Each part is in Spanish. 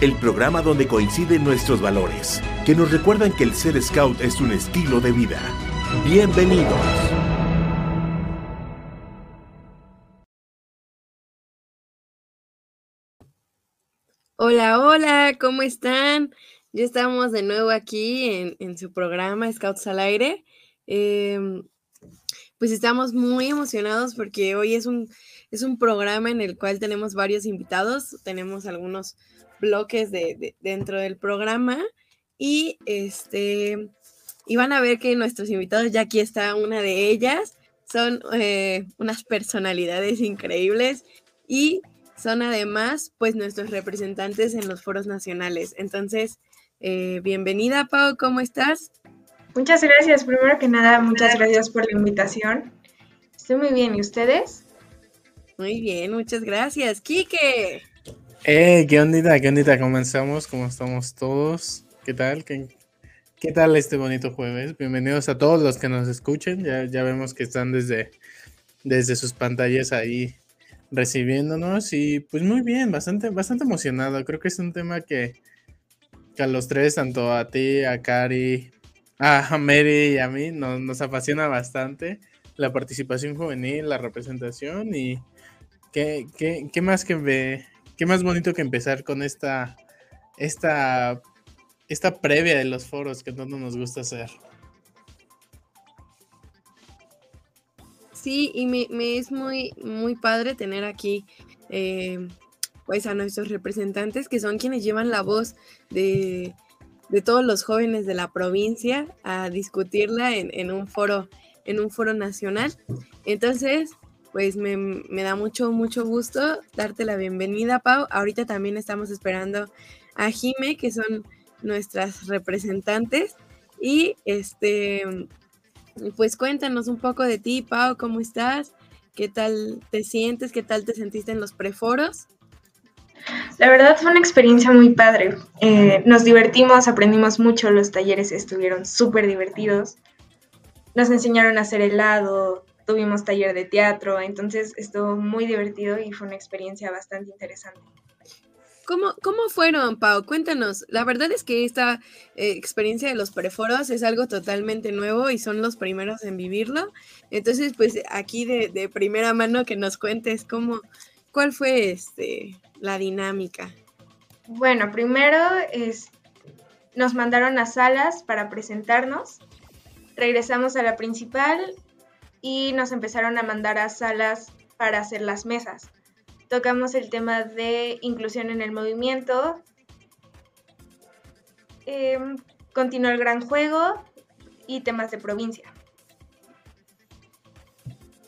el programa donde coinciden nuestros valores, que nos recuerdan que el ser scout es un estilo de vida. Bienvenidos. Hola, hola, ¿cómo están? Ya estamos de nuevo aquí en, su programa Scouts al aire. Em, pues estamos muy emocionados porque hoy es un, es un programa en el cual tenemos varios invitados, tenemos algunos bloques de, de- dentro del programa y este y van a ver que nuestros invitados, ya aquí está una de ellas, son eh, unas personalidades increíbles y son además pues nuestros representantes en los foros nacionales. Entonces, eh, bienvenida Pau, ¿cómo estás? Muchas gracias. Primero que nada, muchas gracias por la invitación. Estoy muy bien. ¿Y ustedes? Muy bien, muchas gracias. Quique. Eh, ¿qué ondita? ¿Qué ondita? Comenzamos, ¿cómo estamos todos? ¿Qué tal? ¿Qué, qué tal este bonito jueves? Bienvenidos a todos los que nos escuchen. Ya, ya vemos que están desde, desde sus pantallas ahí recibiéndonos y pues muy bien, bastante, bastante emocionado. Creo que es un tema que, que a los tres, tanto a ti, a Cari, a Mary y a mí, nos, nos apasiona bastante la participación juvenil, la representación y qué, qué, qué más que ve, qué más bonito que empezar con esta, esta, esta previa de los foros que tanto nos gusta hacer. Sí, y me, es muy, muy padre tener aquí eh, pues a nuestros representantes que son quienes llevan la voz de, de todos los jóvenes de la provincia a discutirla en un foro, en un foro nacional. Entonces, pues me, me da mucho, mucho gusto darte la bienvenida, Pau. Ahorita también estamos esperando a Jime, que son nuestras representantes. Y este, pues cuéntanos un poco de ti, Pau, ¿cómo estás? ¿Qué tal te sientes? ¿Qué tal te sentiste en los preforos? La verdad fue una experiencia muy padre. Eh, nos divertimos, aprendimos mucho, los talleres estuvieron súper divertidos. Nos enseñaron a hacer helado, tuvimos taller de teatro, entonces estuvo muy divertido y fue una experiencia bastante interesante. ¿Cómo, ¿Cómo fueron, Pau? Cuéntanos. La verdad es que esta eh, experiencia de los preforos es algo totalmente nuevo y son los primeros en vivirlo. Entonces, pues aquí de, de primera mano que nos cuentes cómo, cuál fue este, la dinámica. Bueno, primero es, nos mandaron a salas para presentarnos, regresamos a la principal y nos empezaron a mandar a salas para hacer las mesas. Tocamos el tema de inclusión en el movimiento, eh, continuó el gran juego y temas de provincia.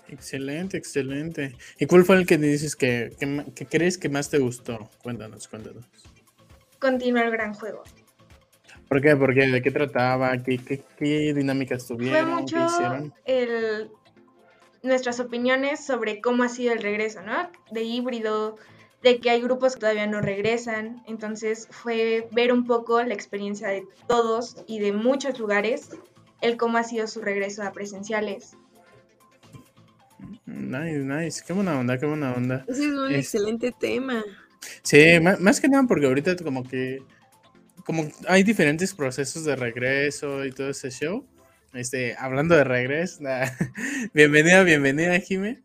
Excelente, excelente. ¿Y cuál fue el que dices que, que, crees que más te gustó? Cuéntanos, cuéntanos. Continuó el gran juego. ¿Por qué? ¿Por qué? ¿De qué trataba? ¿Qué, qué, qué dinámicas Fue tuvieron? ¿Qué hicieron? el, nuestras opiniones sobre cómo ha sido el regreso, ¿no? De híbrido, de que hay grupos que todavía no regresan. Entonces fue ver un poco la experiencia de todos y de muchos lugares, el cómo ha sido su regreso a presenciales. Nice, nice. Qué buena onda, qué buena onda. Ese es un Es- excelente tema. Sí, ma- más, que nada porque ahorita como que como hay diferentes procesos de regreso y todo ese show. Este, hablando de regreso, nah, bienvenida, bienvenida, Jime.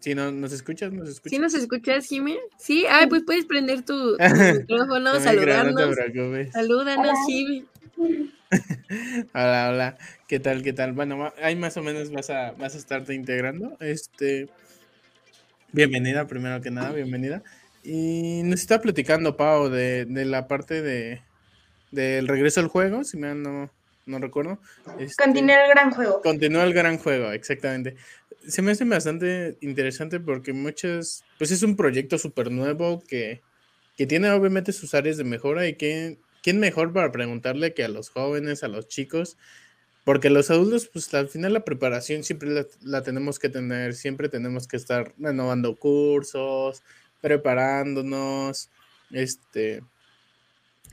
Si no, ¿nos escuchas? ¿Nos escuchas? ¿Sí nos escuchas, Jimé? Sí, ay, pues puedes prender tu, tu micrófono, creo, saludarnos. No te preocupes. Salúdanos, Jimé. Hola, hola. ¿Qué tal? ¿Qué tal? Bueno, ahí más o menos vas a, vas a estarte integrando. Este, bienvenida, primero que nada, bienvenida. Y nos está platicando, Pau, de, de la parte de del regreso al juego, si me no, no recuerdo. Este, Continuó el gran juego. Continúa el gran juego, exactamente. Se me hace bastante interesante porque muchas, pues es un proyecto súper nuevo que, que tiene obviamente sus áreas de mejora y que quién mejor para preguntarle que a los jóvenes, a los chicos, porque los adultos, pues al final la preparación siempre la, tenemos que tener, siempre tenemos que estar renovando cursos, preparándonos, este,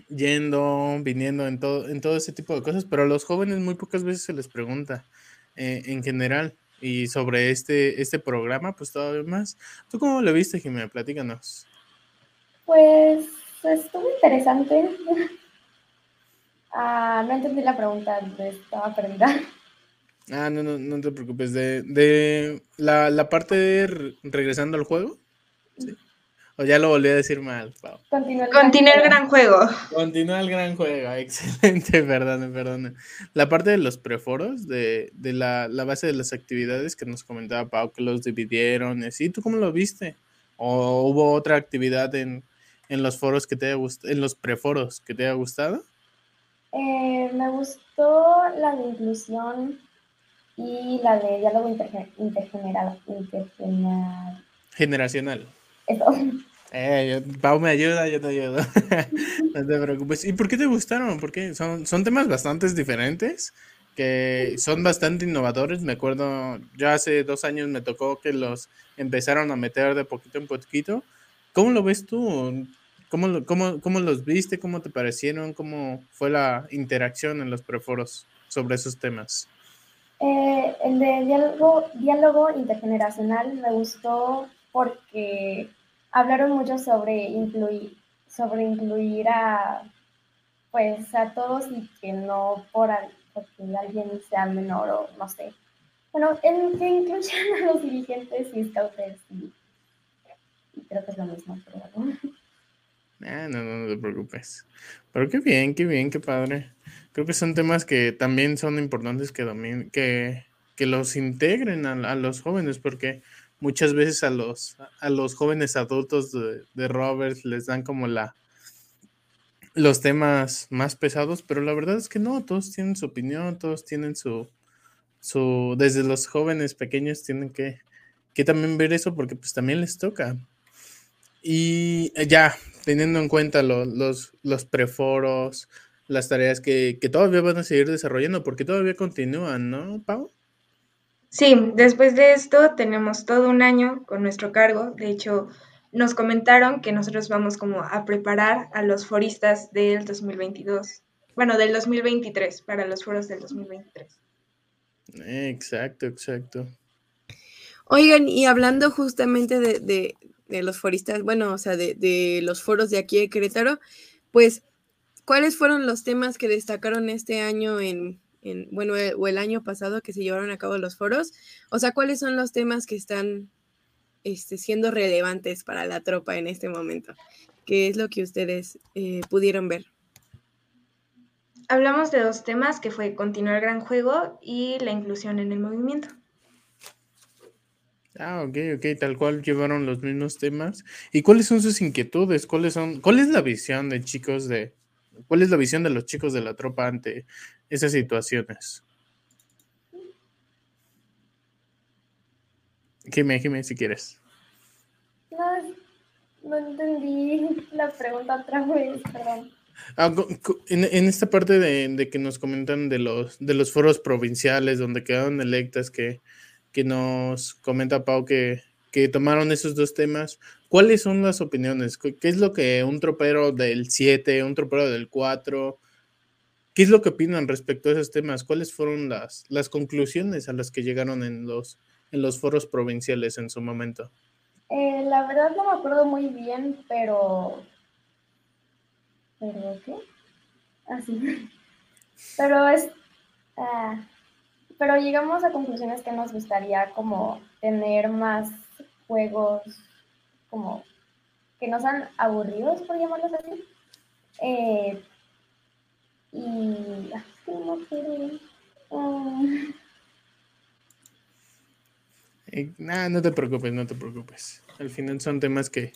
yendo, viniendo en todo, en todo ese tipo de cosas, pero a los jóvenes muy pocas veces se les pregunta eh, en general. Y sobre este, este programa, pues todavía más. ¿Tú cómo lo viste, Jimena? Platícanos. Pues estuvo interesante. ah, no entendí la pregunta, estaba perdida. Ah, no, no, no te preocupes. De, de la, la parte de regresando al juego. Sí. O ya lo volví a decir mal, Pau. Continúa el, gran, juego. Continúa el gran juego. Excelente, perdón, perdón. La parte de los preforos, de, de la, la, base de las actividades que nos comentaba Pau, que los dividieron. ¿Sí? ¿Tú cómo lo viste? ¿O hubo otra actividad en, en los foros que te haya gustado, en los preforos que te haya gustado? Eh, me gustó la de inclusión y la de diálogo intergeneral. Generacional. Eh, Pau me ayuda, yo te ayudo. no te preocupes. ¿Y por qué te gustaron? Porque son, son temas bastante diferentes, que son bastante innovadores. Me acuerdo, ya hace dos años me tocó que los empezaron a meter de poquito en poquito. ¿Cómo lo ves tú? ¿Cómo, cómo, cómo los viste? ¿Cómo te parecieron? ¿Cómo fue la interacción en los preforos sobre esos temas? Eh, el de diálogo, diálogo intergeneracional me gustó porque hablaron mucho sobre incluir, sobre incluir a pues a todos y que no por porque alguien sea menor o no sé. Bueno, en que incluyan a los dirigentes y scouters y, creo que es lo mismo, pero Ah, no, no, no te preocupes. Pero qué bien, qué bien, qué padre. Creo que son temas que también son importantes que, que, que los integren a, a los jóvenes, porque muchas veces a los, a los jóvenes adultos de, de Roberts les dan como la los temas más pesados, pero la verdad es que no, todos tienen su opinión, todos tienen su, su desde los jóvenes pequeños tienen que, que también ver eso porque pues también les toca. Y ya, teniendo en cuenta los, los preforos, las tareas que, que, todavía van a seguir desarrollando, porque todavía continúan, ¿no, Pau? Sí, después de esto tenemos todo un año con nuestro cargo. De hecho, nos comentaron que nosotros vamos como a preparar a los foristas del 2022, bueno, del 2023, para los foros del 2023. Exacto, exacto. Oigan, y hablando justamente de, los foristas, bueno, o sea, de, de, los foros de aquí de Querétaro, pues, ¿cuáles fueron los temas que destacaron este año en, bueno, eh, o el año pasado que se llevaron a cabo los foros. O sea, ¿cuáles son los temas que están este, siendo relevantes para la tropa en este momento? ¿Qué es lo que ustedes eh, pudieron ver? Hablamos de dos temas, que fue continuar el gran juego y la inclusión en el movimiento. Ah, ok, ok, tal cual llevaron los mismos temas. ¿Y cuáles son sus inquietudes? ¿Cuáles son, cuál es la visión de chicos de, cuál es la visión de los chicos de la tropa ante esas situaciones. Jimé, Jimé, si quieres. No, no entendí la pregunta otra vez, perdón. Ah, en, en, esta parte de, de, que nos comentan de los, de los foros provinciales donde quedaron electas, que, que nos comenta Pau que, que tomaron esos dos temas, ¿cuáles son las opiniones? ¿Qué es lo que un tropero del 7, un tropero del 4, ¿Qué es lo que opinan respecto a esos temas? ¿Cuáles fueron las, las conclusiones a las que llegaron en los, en los foros provinciales en su momento? Eh, la verdad no me acuerdo muy bien, pero... ¿Pero qué? Así. Ah, pero es... Ah, pero llegamos a conclusiones que nos gustaría como tener más juegos como que no sean aburridos, por llamarlos así. Eh, y no no te preocupes, no te preocupes. Al final son temas que,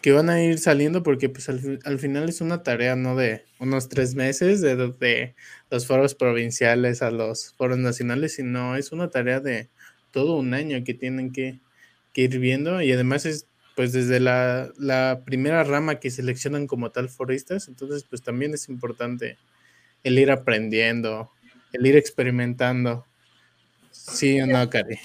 que van a ir saliendo porque pues al, final es una tarea, ¿no? De unos tres meses, de, de, los foros provinciales a los foros nacionales, sino es una tarea de todo un año que tienen que, que ir viendo y además es pues desde la, la, primera rama que seleccionan como tal foristas, entonces pues también es importante el ir aprendiendo, el ir experimentando. Sí o no, Cari.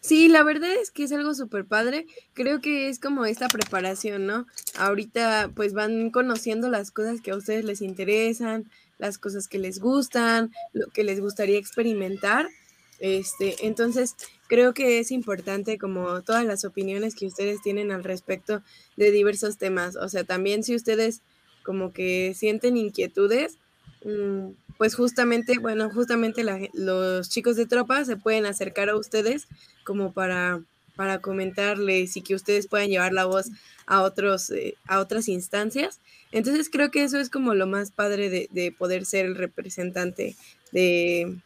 Sí, la verdad es que es algo súper padre. Creo que es como esta preparación, ¿no? Ahorita pues van conociendo las cosas que a ustedes les interesan, las cosas que les gustan, lo que les gustaría experimentar. Este, entonces, creo que es importante como todas las opiniones que ustedes tienen al respecto de diversos temas. O sea, también si ustedes como que sienten inquietudes, mm, pues justamente, bueno, justamente los chicos de tropa se pueden acercar a ustedes como para, para comentarles y que ustedes puedan llevar la voz a, otros, eh, a otras instancias. Entonces creo que eso es como lo más padre de, de poder ser el representante de,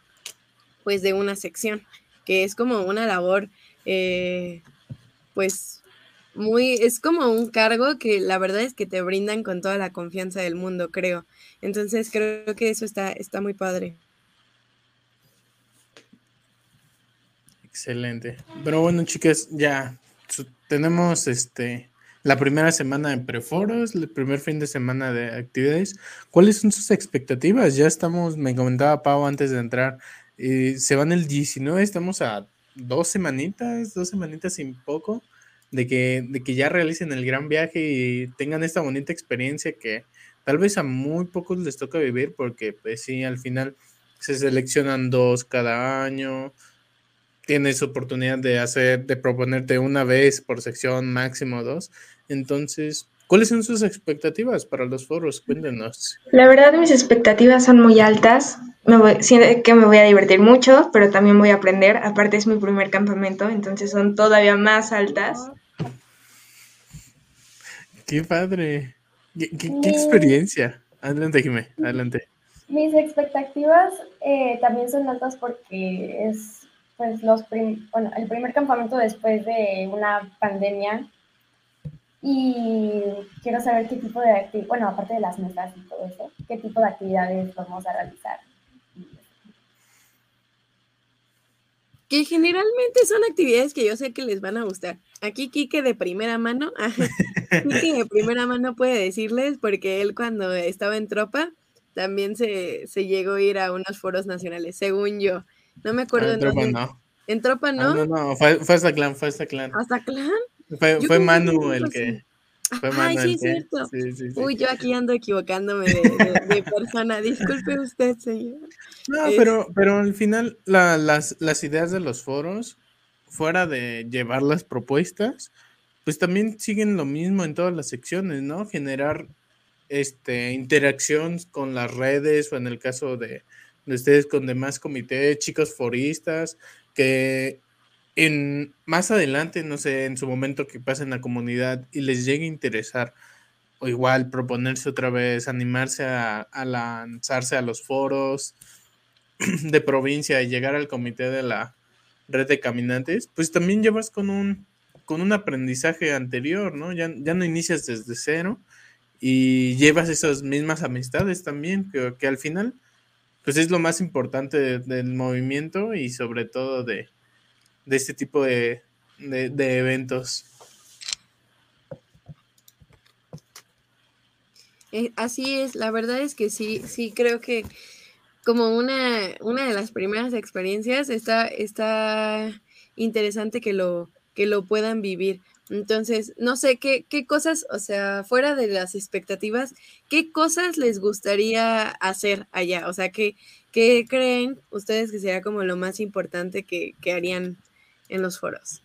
pues, de una sección, que es como una labor, eh, pues, muy, es como un cargo que la verdad es que te brindan con toda la confianza del mundo, creo. Entonces creo que eso está, está muy padre. Excelente. Pero bueno, chicas, ya tenemos este la primera semana de preforos, el primer fin de semana de actividades. ¿Cuáles son sus expectativas? Ya estamos, me comentaba Pau antes de entrar, eh, se van el 19, estamos a dos semanitas, dos semanitas sin poco de que, de que ya realicen el gran viaje y tengan esta bonita experiencia que tal vez a muy pocos les toca vivir porque pues sí, al final se seleccionan dos cada año, tienes oportunidad de hacer, de proponerte una vez por sección, máximo dos. Entonces, ¿cuáles son sus expectativas para los foros? Cuéntenos. La verdad, mis expectativas son muy altas. Me voy, siento que me voy a divertir mucho, pero también voy a aprender. Aparte, es mi primer campamento, entonces son todavía más altas. Qué padre. Qué, experiencia. Adelante, Jimé, adelante. Mis expectativas eh, también son altas porque es pues los bueno, el primer campamento después de una pandemia y quiero saber qué tipo de actividades, bueno, aparte de las mesas y todo eso, qué tipo de actividades vamos a realizar. Que generalmente son actividades que yo sé que les van a gustar. Aquí Kike de primera mano, Kike de primera mano puede decirles, porque él cuando estaba en tropa también se, se llegó a ir a unos foros nacionales, según yo. No me acuerdo. en tropa no. En tropa no. no, no, fue, fue hasta clan, fue hasta clan. ¿Hasta clan? Fue, fue Manu el que... Fue Ay, sí, es cierto. Sí, sí, Uy, yo aquí ando equivocándome de, persona. Disculpe usted, señor. No, pero, pero al final las, las ideas de los foros fuera de llevar las propuestas, pues también siguen lo mismo en todas las secciones, ¿no? Generar este, interacción con las redes o en el caso de, ustedes con demás comités, chicos foristas, que en más adelante, no sé, en su momento que pasen la comunidad y les llegue a interesar, o igual proponerse otra vez, animarse a, a lanzarse a los foros de provincia y llegar al comité de la, red de caminantes, pues también llevas con un, con un aprendizaje anterior, ¿no? Ya, ya no inicias desde cero y llevas esas mismas amistades también, que, que al final, pues es lo más importante del movimiento y sobre todo de, de este tipo de, de, eventos. Eh, así es, la verdad es que sí, sí creo que como una, una de las primeras experiencias, está, está interesante que lo, que lo puedan vivir. Entonces, no sé qué, qué cosas, o sea, fuera de las expectativas, qué cosas les gustaría hacer allá, o sea, qué, qué creen ustedes que sería como lo más importante que, que harían en los foros.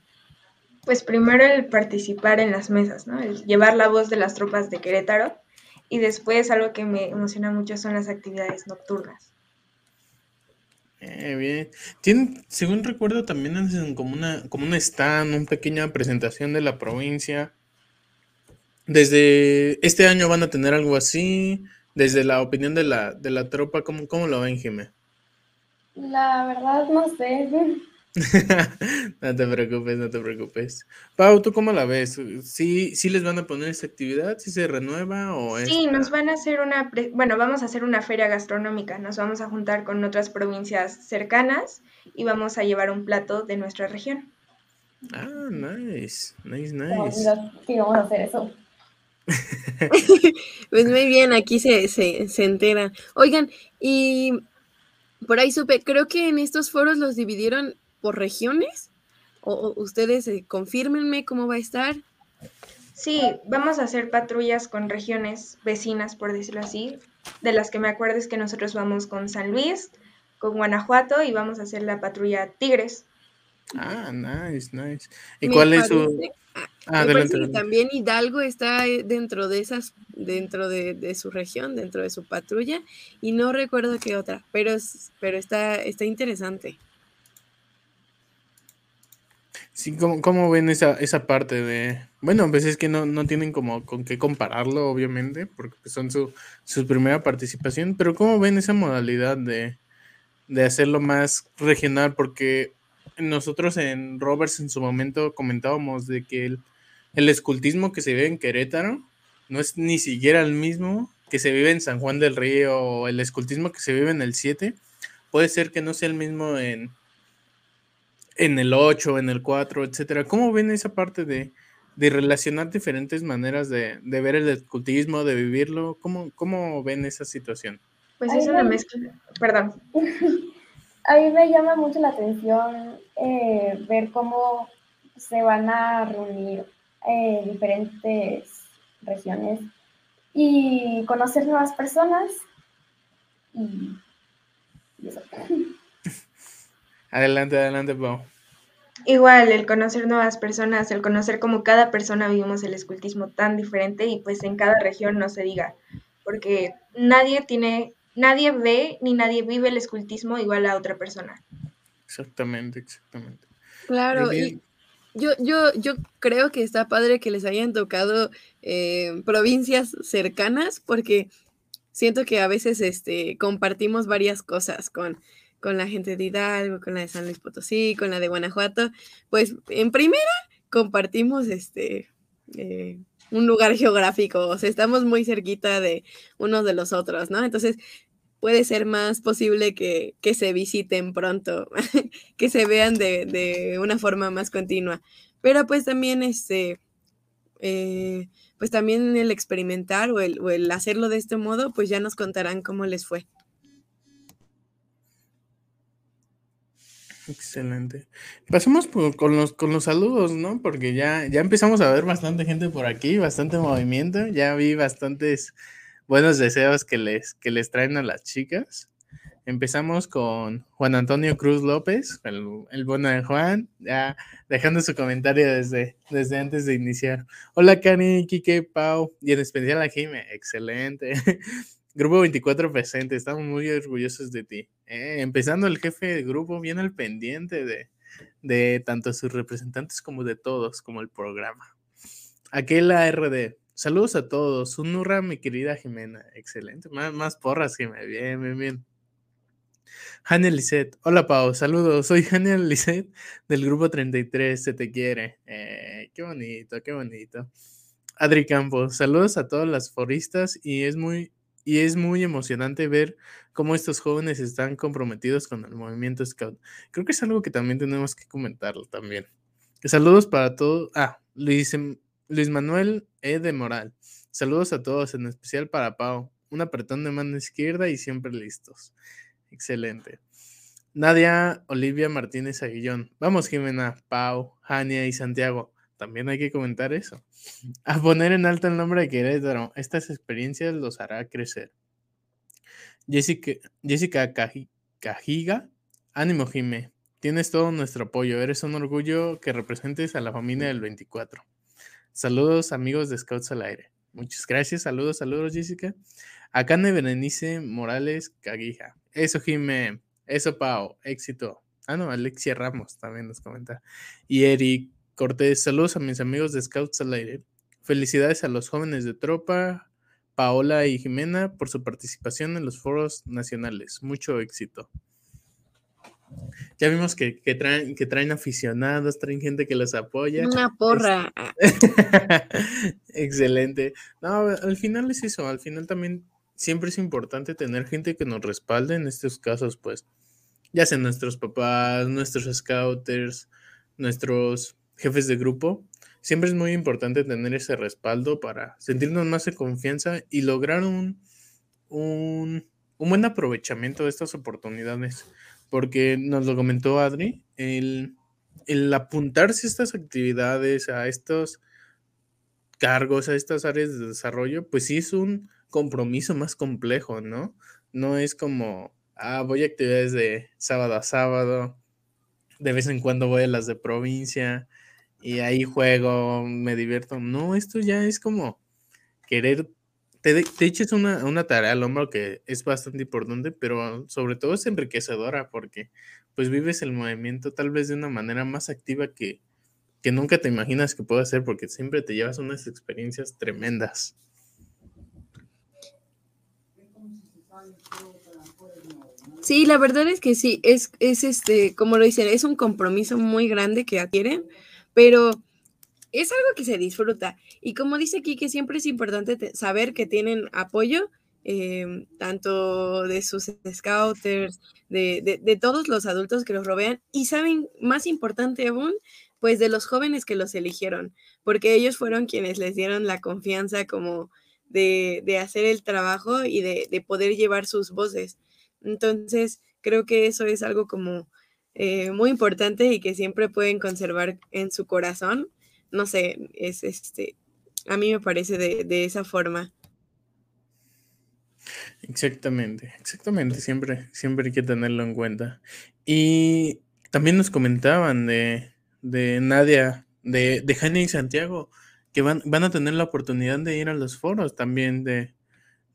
Pues primero el participar en las mesas, ¿no? El llevar la voz de las tropas de Querétaro y después algo que me emociona mucho son las actividades nocturnas. Eh, bien. Tienen, según recuerdo, también hacen como una, como un stand, una pequeña presentación de la provincia. Desde este año van a tener algo así. Desde la opinión de la, de la tropa, ¿cómo, cómo lo ven, Jimé? La verdad no sé. no te preocupes, no te preocupes. Pau, ¿tú cómo la ves? ¿Sí, sí les van a poner esa actividad? ¿Sí se renueva o es? Sí, nos van a hacer una, bueno, vamos a hacer una feria gastronómica. Nos vamos a juntar con otras provincias cercanas y vamos a llevar un plato de nuestra región. Ah, nice, nice, nice. "Mira, Sí, vamos a hacer eso. Pues muy bien, aquí se, se, se enteran. Oigan, y por ahí supe, creo que en estos foros los dividieron por regiones. O, o ustedes eh, confírmenme cómo va a estar. Sí, vamos a hacer patrullas con regiones vecinas, por decirlo así. De las que me acuerdo es que nosotros vamos con San Luis, con Guanajuato y vamos a hacer la patrulla Tigres. Ah, nice, nice. ¿Y Me cuál es su...? Ah, adelante, adelante. también Hidalgo está eh, dentro de esas, dentro de, de su región, dentro de su patrulla, y no recuerdo qué otra, pero es- pero está, está interesante. Sí, ¿cómo, cómo ven esa, esa parte de...? Bueno, pues es que no, no tienen como con qué compararlo, obviamente, porque pues son su, su primera participación, pero ¿cómo ven esa modalidad de, de hacerlo más regional? Porque nosotros en Roberts en su momento comentábamos de que el, el escultismo que se vive en Querétaro no es ni siquiera el mismo que se vive en San Juan del Río o el escultismo que se vive en el 7. Puede ser que no sea el mismo en, en el 8, en el 4, etcétera. ¿Cómo ven esa parte de, de relacionar diferentes maneras de, de ver el escultismo, de vivirlo? ¿Cómo, ¿Cómo ven esa situación? Pues es una mezcla. Perdón. A mí me llama mucho la atención eh, ver cómo se van a reunir eh, diferentes regiones y conocer nuevas personas y, y eso. Adelante, adelante, Pau. Igual, el conocer nuevas personas, el conocer cómo cada persona vivimos el escultismo tan diferente y pues en cada región no se diga, porque nadie tiene, nadie ve ni nadie vive el escultismo igual a otra persona. Exactamente, exactamente. Claro, y yo, yo, yo creo que está padre que les hayan tocado eh, provincias cercanas, porque siento que a veces este, compartimos varias cosas con, con la gente de Hidalgo, con la de San Luis Potosí, con la de Guanajuato. Pues en primera compartimos este eh, un lugar geográfico, o sea, estamos muy cerquita de unos de los otros, ¿no? Entonces puede ser más posible que, que se visiten pronto, que se vean de, de una forma más continua. Pero pues también este eh, pues también el experimentar o el, o el hacerlo de este modo, pues ya nos contarán cómo les fue. Excelente. Pasemos con, los, con los saludos, ¿no? Porque ya, ya empezamos a ver bastante gente por aquí, bastante movimiento. Ya vi bastantes buenos deseos que les, que les traen a las chicas. Empezamos con Juan Antonio Cruz López, el, el bueno de Juan, ya dejando su comentario desde, desde antes de iniciar. Hola, Cani, Kike, Pau, y en especial a Jime. Excelente. Grupo 24 presente, estamos muy orgullosos de ti. Eh, empezando el jefe de grupo, bien al pendiente de, de tanto sus representantes como de todos, como el programa. Aquela RD, saludos a todos. Un hurra, mi querida Jimena. Excelente. Más, más porras, Jimena. Bien, bien, bien. Hania Lisset, hola Pau, saludos, soy Hania Lisset del grupo 33, se te quiere. Eh, qué bonito, qué bonito. Adri Campos, saludos a todas las foristas y es muy y es muy emocionante ver cómo estos jóvenes están comprometidos con el movimiento Scout. Creo que es algo que también tenemos que comentarlo también. Saludos para todos. Ah, Luis, em- Luis Manuel E. de Moral. Saludos a todos, en especial para Pau. Un apretón de mano izquierda y siempre listos. Excelente. Nadia Olivia Martínez Aguillón. Vamos, Jimena, Pau, Jania y Santiago. También hay que comentar eso. A poner en alto el nombre de Querétaro. Estas experiencias los hará crecer. Jessica, Jessica Caji- Cajiga. Ánimo, Jime. Tienes todo nuestro apoyo. Eres un orgullo que representes a la familia del 24. Saludos, amigos de Scouts al Aire. Muchas gracias. Saludos, saludos, Jessica. Akane Berenice Morales Caguija. Eso, Jime. Eso, Pau. Éxito. Ah, no, Alexia Ramos también nos comenta. Y Eric Cortés. Saludos a mis amigos de Scouts al Aire. Felicidades a los jóvenes de tropa, Paola y Jimena, por su participación en los foros nacionales. Mucho éxito. Ya vimos que, que traen, que traen aficionados, traen gente que los apoya. Una porra. Excelente. No, al final es eso, al final también siempre es importante tener gente que nos respalde en estos casos, pues, ya sean nuestros papás, nuestros scouters, nuestros jefes de grupo, siempre es muy importante tener ese respaldo para sentirnos más de confianza y lograr un, un, buen aprovechamiento de estas oportunidades. Porque nos lo comentó Adri, el, el apuntarse a estas actividades, a estos cargos, a estas áreas de desarrollo, pues sí es un compromiso más complejo, ¿no? No es como, ah, voy a actividades de sábado a sábado, de vez en cuando voy a las de provincia y ahí juego, me divierto. No, esto ya es como querer, te, eches una, una tarea al hombro que es bastante importante, pero sobre todo es enriquecedora porque pues vives el movimiento tal vez de una manera más activa que, que nunca te imaginas que puede hacer porque siempre te llevas unas experiencias tremendas. Sí, la verdad es que sí, es, es este, como lo dicen, es un compromiso muy grande que adquieren, pero es algo que se disfruta. Y como dice aquí, que siempre es importante saber que tienen apoyo, em, tanto de sus scouters, de, de, todos los adultos que los rodean, y saben, más importante aún, pues de los jóvenes que los eligieron, porque ellos fueron quienes les dieron la confianza como de, de hacer el trabajo y de, de poder llevar sus voces. Entonces, creo que eso es algo como eh, muy importante y que siempre pueden conservar en su corazón. No sé, es este, a mí me parece de, esa forma. Exactamente, exactamente, siempre, siempre hay que tenerlo en cuenta. Y también nos comentaban de, de Nadia, de, de y Santiago, que van, van a tener la oportunidad de ir a los foros también de,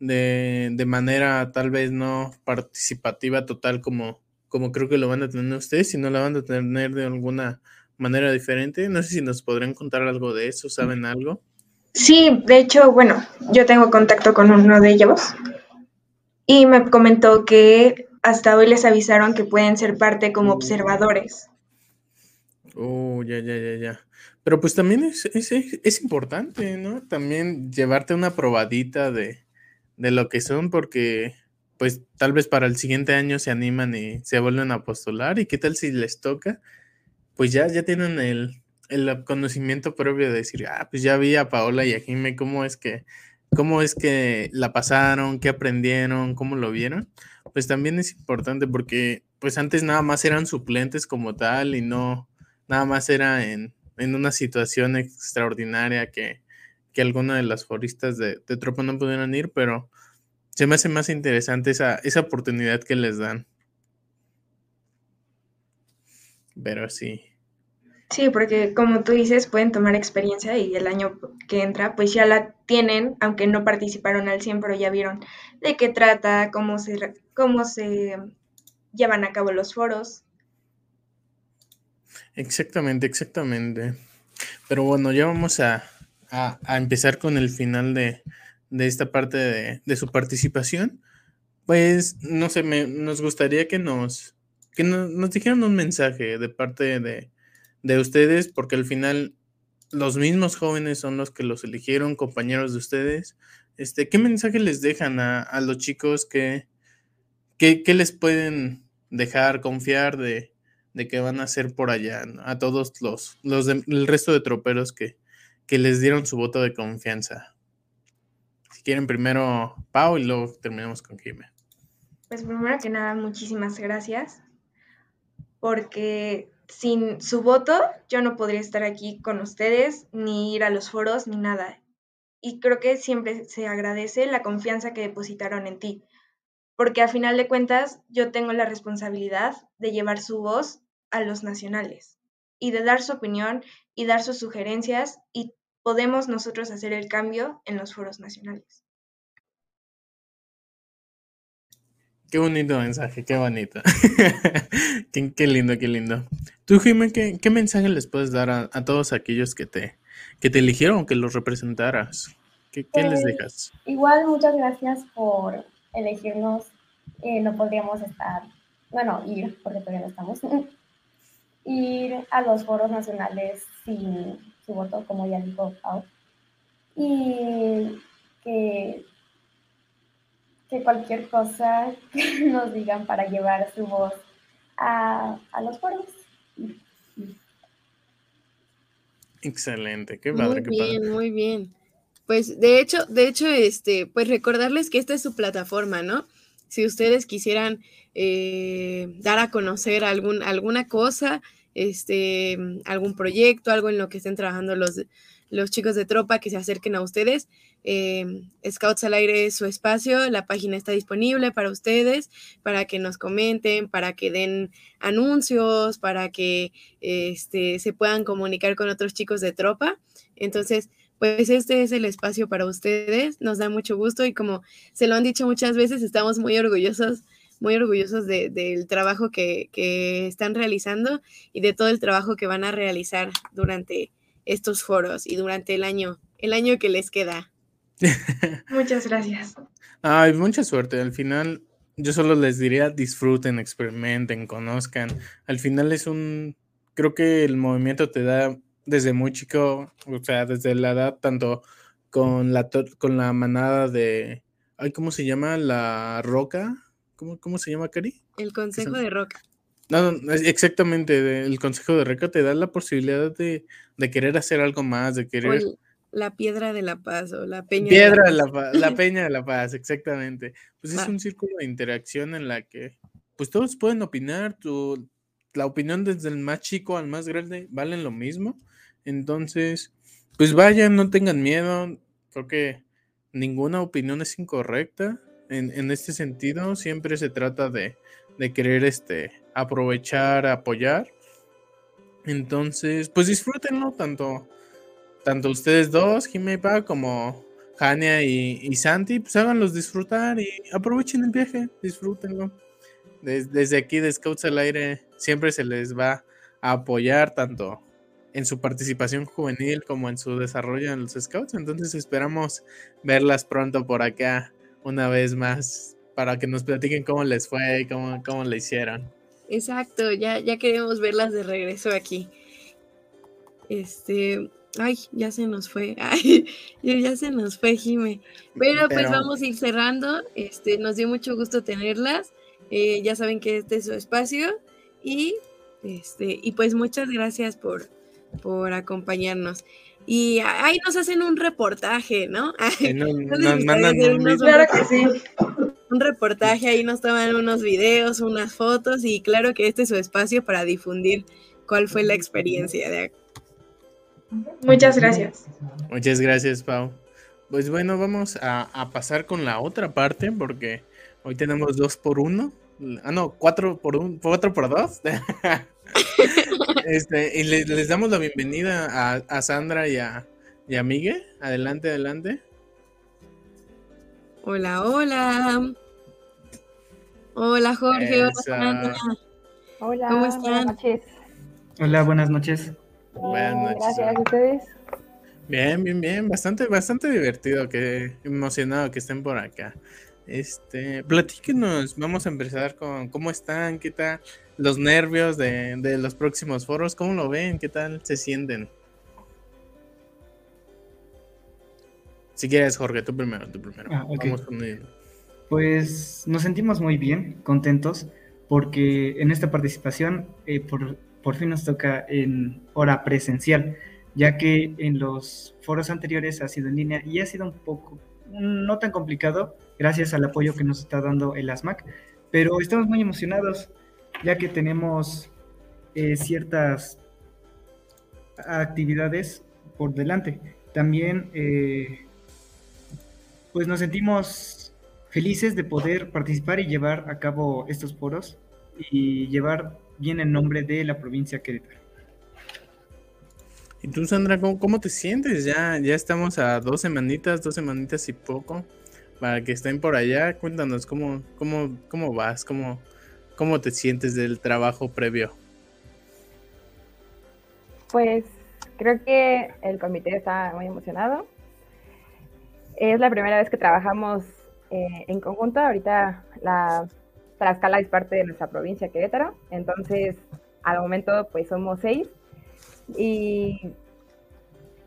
de, de manera tal vez no participativa total como, como creo que lo van a tener ustedes, si no la van a tener de alguna manera diferente. No sé si nos podrían contar algo de eso, ¿saben algo? Sí, de hecho, bueno, yo tengo contacto con uno de ellos y me comentó que hasta hoy les avisaron que pueden ser parte como observadores. Oh, ya, ya, ya, ya. Pero pues también es, es, es importante, ¿no? También llevarte una probadita de, de lo que son porque pues tal vez para el siguiente año se animan y se vuelven a postular y qué tal si les toca, pues ya, ya tienen el, el conocimiento propio de decir, ah, pues ya vi a Paola y a Jimé cómo es que, cómo es que la pasaron, qué aprendieron, cómo lo vieron, pues también es importante porque pues antes nada más eran suplentes como tal y no, nada más era en, en una situación extraordinaria que, que alguna de las foristas de tropa no pudieran ir, pero se me hace más interesante esa, esa oportunidad que les dan. Pero sí. Sí, porque como tú dices, pueden tomar experiencia y el año que entra, pues ya la tienen, aunque no participaron al 100, pero ya vieron de qué trata, cómo se, cómo se llevan a cabo los foros. Exactamente, exactamente. Pero bueno, ya vamos a, a, empezar con el final de, esta parte de, su participación, pues no sé, me, nos gustaría que nos, que nos dijeran un mensaje de parte de, de, ustedes, porque al final los mismos jóvenes son los que los eligieron, compañeros de ustedes. Este, ¿Qué mensaje les dejan a, los chicos que, que, les pueden dejar confiar de, de que van a hacer por allá, a todos los, los el resto de troperos que, que les dieron su voto de confianza. Quieren primero Pau y luego terminamos con Jimé. Pues primero que nada, muchísimas gracias, porque sin su voto yo no podría estar aquí con ustedes, ni ir a los foros, ni nada. Y creo que siempre se agradece la confianza que depositaron en ti, porque a final de cuentas yo tengo la responsabilidad de llevar su voz a los nacionales y de dar su opinión y dar sus sugerencias y podemos nosotros hacer el cambio en los foros nacionales. Qué bonito mensaje, qué bonito. qué, lindo, qué lindo. Tú, Jiménez, ¿qué, mensaje les puedes dar a, todos aquellos que te, que te eligieron, que los representaras? ¿Qué, les pues, dejas? Igual, muchas gracias por elegirnos. Eh, no podríamos estar, bueno, ir, porque todavía no estamos, ir a los foros nacionales sin su voto, como ya dijo Pau. Y que, que cualquier cosa que nos digan para llevar su voz a, a los foros. Excelente, qué padre, muy bien, Muy bien, Pues de hecho, de hecho, este, pues recordarles que esta es su plataforma, ¿no? Si ustedes quisieran eh, dar a conocer algún, alguna cosa, este, algún proyecto, algo en lo que estén trabajando los, los chicos de tropa que se acerquen a ustedes. Eh, Scouts al aire es su espacio, la página está disponible para ustedes, para que nos comenten, para que den anuncios, para que este, se puedan comunicar con otros chicos de tropa. Entonces, pues este es el espacio para ustedes, nos da mucho gusto y como se lo han dicho muchas veces, estamos muy orgullosos muy orgullosos del trabajo que, que, están realizando y de todo el trabajo que van a realizar durante estos foros y durante el año, el año que les queda. Muchas gracias. Ay, mucha suerte. Al final, yo solo les diría disfruten, experimenten, conozcan. Al final es un, creo que el movimiento te da desde muy chico, o sea, desde la edad, tanto con la, con la manada de, ay, ¿cómo se llama? La roca. ¿Cómo, cómo se llama, Cari? El Consejo de Roca. No, no, exactamente, el Consejo de Roca te da la posibilidad de, de querer hacer algo más, de querer... la Piedra de la Paz o la Peña Piedra de la, Paz, la Peña de la Paz, exactamente. Pues es un círculo de interacción en la que pues todos pueden opinar, tu, la opinión desde el más chico al más grande valen lo mismo. Entonces, pues vayan, no tengan miedo. Creo que ninguna opinión es incorrecta. En, en este sentido, siempre se trata de, de querer este, aprovechar, apoyar. Entonces, pues disfrútenlo tanto, tanto ustedes dos, Jimepa, como Jania y, Santi, pues háganlos disfrutar y aprovechen el viaje, disfrútenlo. desde aquí de Scouts al Aire siempre se les va a apoyar tanto en su participación juvenil como en su desarrollo en los Scouts. Entonces esperamos verlas pronto por acá una vez más para que nos platiquen cómo les fue cómo, cómo le hicieron. Exacto, ya, ya queremos verlas de regreso aquí. Este, ay, ya se nos fue, ay, ya se nos fue, Jime. Pero, pues vamos a ir cerrando. Este, nos dio mucho gusto tenerlas. Eh, ya saben que este es su espacio. Y este, y pues muchas gracias por, por acompañarnos. Y ahí nos hacen un reportaje, ¿no? nos, mandan un... Claro que sí un reportaje, ahí nos toman unos videos, unas fotos y claro que este es su espacio para difundir cuál fue la experiencia de Muchas gracias. Muchas gracias, Pau. Pues bueno, vamos a, pasar con la otra parte porque hoy tenemos dos por uno. Ah, no, cuatro por un, cuatro por dos. este, y les damos la bienvenida a, Sandra y a, y a Miguel. Adelante, adelante. Hola, hola. Hola, Jorge. Hola, Hola. ¿Cómo están? Buenas noches. Hola, buenas noches. Buenas noches. Gracias a ustedes. Bien, bien, bien. Bastante, bastante divertido, que emocionado que estén por acá. Este, platíquenos, vamos a empezar con cómo están, qué tal, los nervios de, de los próximos foros, cómo lo ven, qué tal se sienten. Si quieres, Jorge, tú primero, tú primero. Ah, Vamos con Pues nos sentimos muy bien, contentos, porque en esta participación eh, por, por fin nos toca en hora presencial, ya que en los foros anteriores ha sido en línea y ha sido un poco, no tan complicado, gracias al apoyo que nos está dando el ASMAC, pero estamos muy emocionados, ya que tenemos eh, ciertas actividades por delante. También eh, pues nos sentimos felices de poder participar y llevar a cabo estos foros y llevar bien el nombre de la provincia Querétaro. ¿Y tú, Sandra, cómo, te sientes? Ya, ya estamos a dos semanitas, dos semanitas y poco para que estén por allá. Cuéntanos cómo, cómo, cómo vas, cómo, cómo te sientes del trabajo previo. Pues creo que el comité está muy emocionado. Es la primera vez que trabajamos eh, en conjunto. Ahorita la Tlaxcala es parte de nuestra provincia Querétaro, entonces al momento pues somos seis y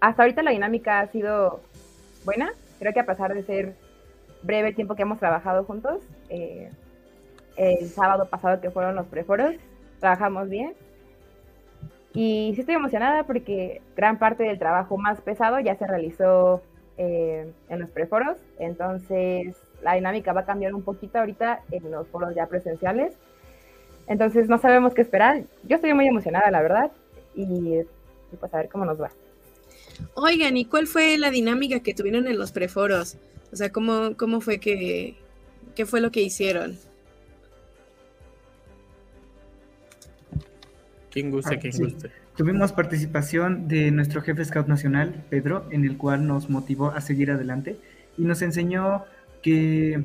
hasta ahorita la dinámica ha sido buena. Creo que a pesar de ser breve el tiempo que hemos trabajado juntos, eh, el sábado pasado que fueron los preforos, trabajamos bien. Y sí estoy emocionada porque gran parte del trabajo más pesado ya se realizó eh, en los preforos, entonces la dinámica va a cambiar un poquito ahorita en los foros ya presenciales. Entonces no sabemos qué esperar. Yo estoy muy emocionada, la verdad, y, pues a ver cómo nos va. Oigan, ¿y cuál fue la dinámica que tuvieron en los preforos? O sea, ¿cómo, cómo fue que, qué fue lo que hicieron? ¿Quién gusta? Ah, ¿Quién sí. guste? Tuvimos participación de nuestro jefe scout nacional, Pedro, en el cual nos motivó a seguir adelante y nos enseñó que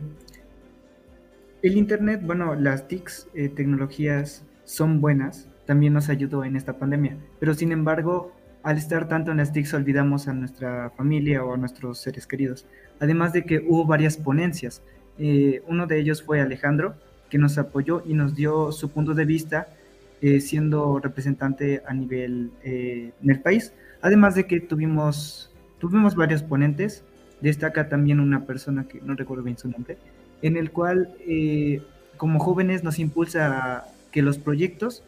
el Internet, bueno, las TICs, eh, tecnologías son buenas, también nos ayudó en esta pandemia, pero sin embargo, al estar tanto en las TICs olvidamos a nuestra familia o a nuestros seres queridos. Además de que hubo varias ponencias. Eh, uno de ellos fue Alejandro, que nos apoyó y nos dio su punto de vista eh, siendo representante a nivel eh, en el país. Además de que tuvimos, tuvimos varios ponentes, destaca también una persona que no recuerdo bien su nombre, en el cual eh, como jóvenes nos impulsa a que los proyectos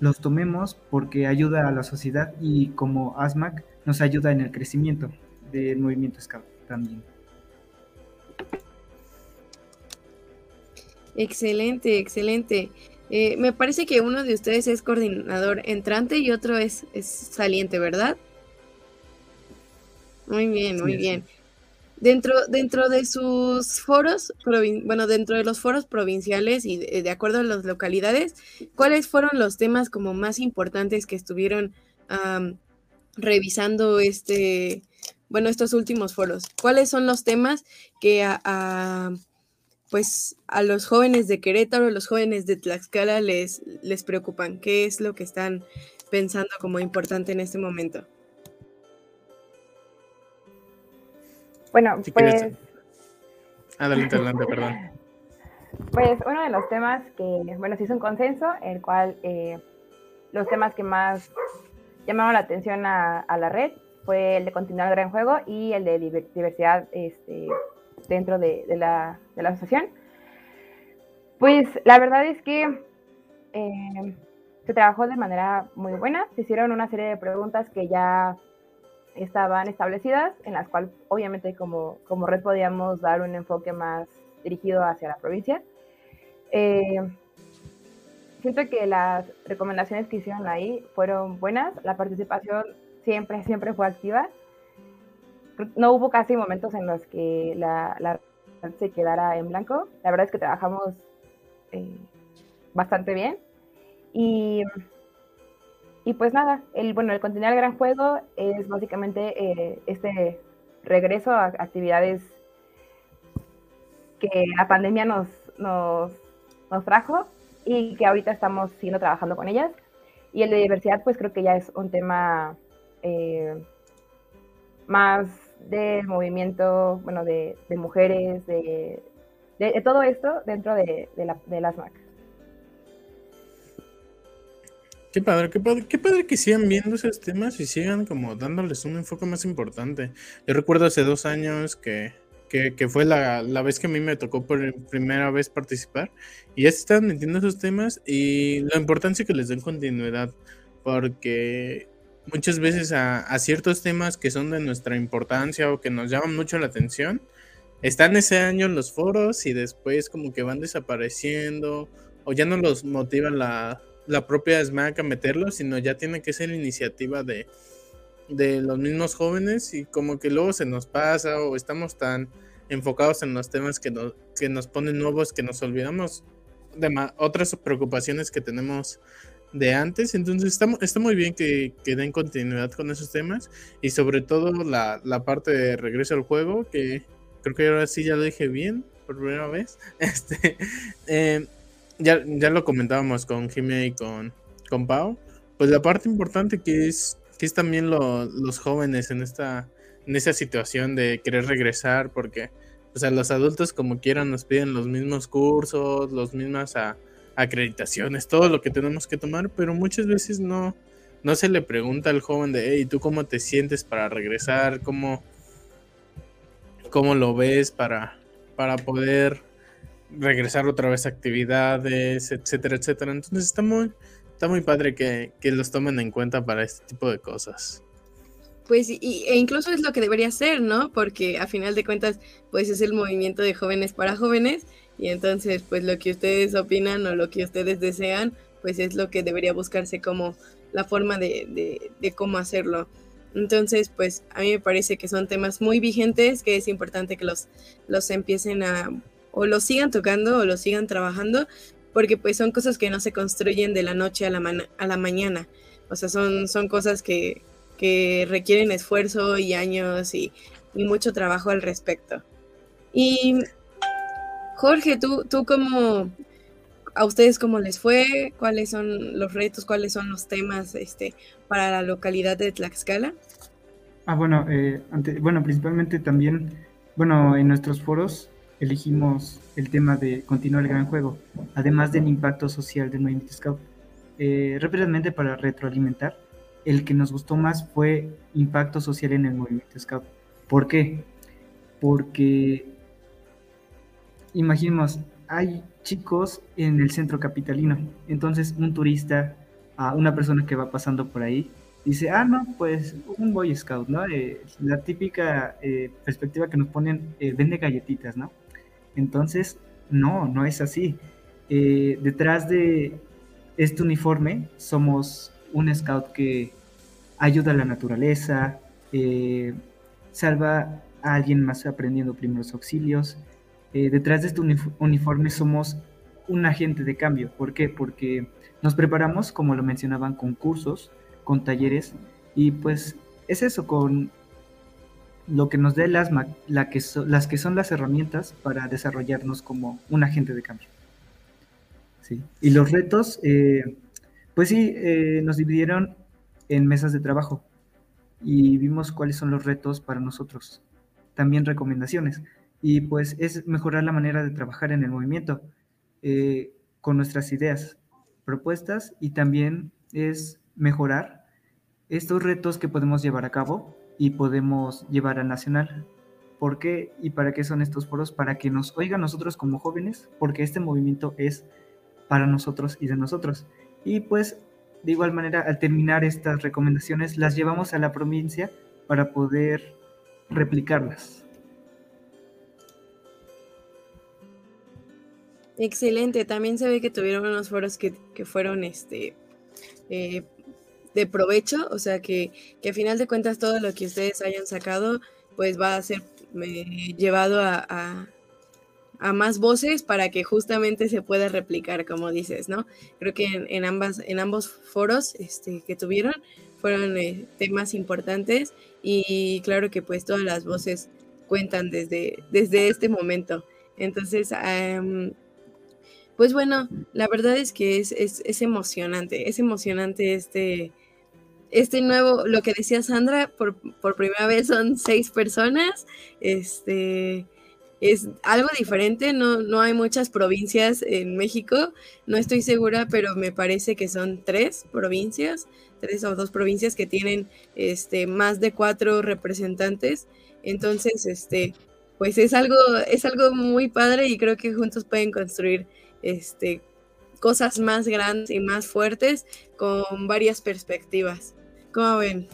los tomemos porque ayuda a la sociedad y como ASMAC nos ayuda en el crecimiento del movimiento Scout también. Excelente, excelente. Eh, me parece que uno de ustedes es coordinador entrante y otro es, es saliente, ¿verdad? Muy bien, muy Sí, bien. Dentro, dentro de sus foros, bueno, dentro de los foros provinciales y de, de acuerdo a las localidades, ¿cuáles fueron los temas como más importantes que estuvieron revisando este, bueno, estos últimos foros? ¿Cuáles son los temas que a, a, pues a los jóvenes de Querétaro, los jóvenes de Tlaxcala les, les preocupan? ¿Qué es lo que están pensando como importante en este momento? Bueno, Si pues, quieres- Adelante, adelante, perdón. pues uno de los temas que, bueno, se hizo un consenso, el cual eh, los temas que más llamaron la atención a, a la red fue el de continuar el gran juego y el de diver- diversidad este, dentro de, la, de la asociación. Pues la verdad es que eh, se trabajó de manera muy buena, se hicieron una serie de preguntas que ya estaban establecidas, en las cuales obviamente como, como red podíamos dar un enfoque más dirigido hacia la provincia. Eh, siento que las recomendaciones que hicieron ahí fueron buenas, la participación siempre, siempre fue activa. No hubo casi momentos en los que la, se quedara en blanco. La verdad es que trabajamos eh, bastante bien. Y, y pues nada, el, bueno, el continuar el gran juego es básicamente eh, este regreso a actividades que la pandemia nos, nos, nos trajo y que ahorita estamos siguiendo trabajando con ellas. Y el de diversidad, pues creo que ya es un tema eh, más de movimiento, bueno, de, de mujeres, de, de, de, todo esto dentro de, la, de las MAC. Qué padre, qué padre, qué padre que sigan viendo esos temas y sigan como dándoles un enfoque más importante. Yo recuerdo hace dos años que, que, que fue la, la, vez que a mí me tocó por primera vez participar y ya se están metiendo esos temas y la importancia que les den continuidad porque muchas veces a, ciertos temas que son de nuestra importancia o que nos llaman mucho la atención están ese año en los foros y después como que van desapareciendo o ya no los motiva la, la propia SMAC a meterlos, sino ya tiene que ser iniciativa de, de los mismos jóvenes y como que luego se nos pasa o estamos tan enfocados en los temas que nos, que nos ponen nuevos que nos olvidamos de otras preocupaciones que tenemos de antes. Entonces está, muy bien que, que, den continuidad con esos temas y sobre todo la, parte de regreso al juego, que creo que ahora sí ya lo dije bien por primera vez. Este, eh, ya, ya lo comentábamos con Jimmy y con, con Pau. Pues la parte importante que es, que es también lo, los jóvenes en esta en esa situación de querer regresar, porque o sea, los adultos como quieran nos piden los mismos cursos, las mismas a, acreditaciones, todo lo que tenemos que tomar, pero muchas veces no, no se le pregunta al joven de, hey, ¿tú cómo te sientes para regresar? ¿Cómo, cómo lo ves para, para poder regresar otra vez a actividades, etcétera, etcétera? Entonces está muy, está muy padre que, que los tomen en cuenta para este tipo de cosas. Pues y, e incluso es lo que debería ser, ¿no? Porque a final de cuentas, pues es el movimiento de jóvenes para jóvenes y entonces, pues lo que ustedes opinan o lo que ustedes desean, pues es lo que debería buscarse como la forma de, de, cómo hacerlo. Entonces, pues a mí me parece que son temas muy vigentes, que es importante que los, los empiecen a, o los sigan tocando o los sigan trabajando, porque pues son cosas que no se construyen de la noche a la, a la mañana. O sea, son, son cosas que, que requieren esfuerzo y años y, mucho trabajo al respecto. Y Jorge, ¿tú, tú cómo, a ustedes cómo les fue? ¿Cuáles son los retos? ¿Cuáles son los temas este, para la localidad de Tlaxcala? Ah, bueno, eh, bueno, principalmente también, bueno, en nuestros foros elegimos el tema de continuar el gran juego, además del impacto social del movimiento Scout, eh, rápidamente para retroalimentar el que nos gustó más fue impacto social en el movimiento Scout. ¿Por qué? Porque imaginemos, hay chicos en el centro capitalino, entonces un turista, a una persona que va pasando por ahí, dice, ah, no, pues un Boy Scout, ¿no? Eh, la típica eh, perspectiva que nos ponen, eh, vende galletitas, ¿no? Entonces, no, no es así. detrás de este uniforme somos un scout que ayuda a la naturaleza, eh, salva a alguien más aprendiendo primeros auxilios. Eh, detrás de este uniforme somos un agente de cambio. ¿Por qué? Porque nos preparamos, como lo mencionaban, con cursos, con talleres, y pues es eso, con lo que nos dé las, la que son las herramientas para desarrollarnos como un agente de cambio. Sí. Y los retos, eh, pues sí, nos dividieron en mesas de trabajo y vimos cuáles son los retos para nosotros. También recomendaciones. Y pues es mejorar la manera de trabajar en el movimiento eh, con nuestras ideas, propuestas y también es mejorar estos retos que podemos llevar a cabo y podemos llevar al nacional. ¿Por qué y para qué son estos foros? Para que nos oigan nosotros como jóvenes, porque este movimiento es para nosotros y de nosotros. Y pues de igual manera, al terminar estas recomendaciones, las llevamos a la provincia para poder replicarlas. Excelente, también se ve que tuvieron unos foros que, fueron este eh, de provecho, o sea que, que a final de cuentas todo lo que ustedes hayan sacado pues va a ser eh, llevado a, a más voces para que justamente se pueda replicar, como dices, ¿no? Creo que en, ambas, en ambos foros este, que tuvieron fueron eh, temas importantes y claro que pues todas las voces cuentan desde, desde este momento. Entonces, pues bueno, la verdad es que es, es, emocionante, es emocionante este, este nuevo, lo que decía Sandra, por, por primera vez son seis personas, este es algo diferente, no, no hay muchas provincias en México, no estoy segura, pero me parece que son tres provincias, tres o dos provincias que tienen este, más de cuatro representantes. Entonces, este, pues es algo, es algo muy padre y creo que juntos pueden construir este, cosas más grandes y más fuertes con varias perspectivas. ¿Cómo ven?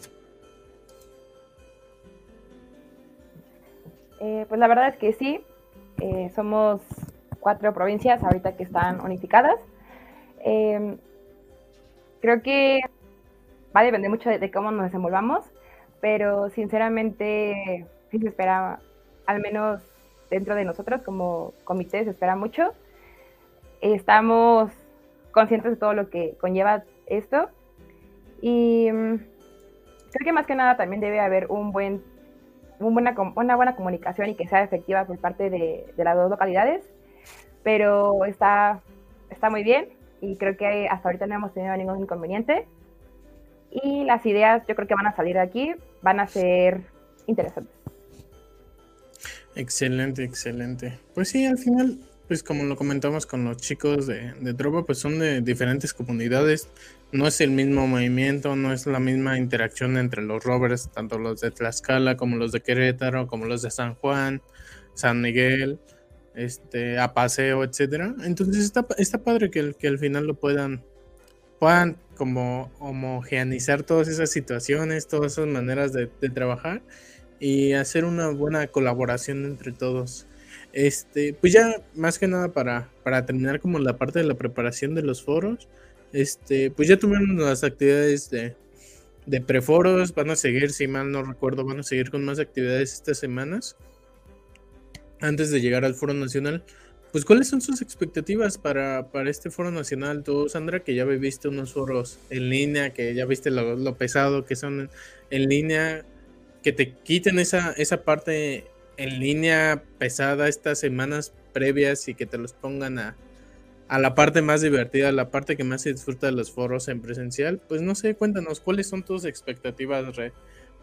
Eh, pues la verdad es que sí, eh, somos cuatro provincias ahorita que están unificadas. Em, creo que va a depender mucho de, cómo nos desenvolvamos, pero sinceramente sí se espera, al menos dentro de nosotros como comité, se espera mucho. Estamos conscientes de todo lo que conlleva esto y mm, creo que más que nada también debe haber un buen buena, una buena comunicación y que sea efectiva por parte de, las dos localidades, pero está, está muy bien y creo que hasta ahorita no hemos tenido ningún inconveniente. Y las ideas yo creo que van a salir de aquí, van a ser interesantes. Excelente, excelente. Pues sí, al final, pues como lo comentamos con los chicos de, de Tropa, pues son de diferentes comunidades, no es el mismo movimiento, no es la misma interacción entre los rovers, tanto los de Tlaxcala como los de Querétaro, como los de San Juan, San Miguel, este, Apaseo, etcétera. Entonces está, está padre que, que al final lo puedan puedan como homogeneizar todas esas situaciones, todas esas maneras de, trabajar y hacer una buena colaboración entre todos. Este, pues ya más que nada para, para terminar como la parte de la preparación de los foros, este, pues ya tuvieron las actividades de, de preforos, van a seguir, si mal no recuerdo, van a seguir con más actividades estas semanas antes de llegar al foro nacional. Pues, ¿cuáles son sus expectativas para, este foro nacional? Tú, Sandra, que ya viste unos foros en línea, que ya viste lo, pesado que son en, línea, que te quiten esa, esa parte en línea pesada estas semanas previas y que te los pongan a, a la parte más divertida, a la parte que más se disfruta de los foros en presencial. Pues no sé, cuéntanos, ¿cuáles son tus expectativas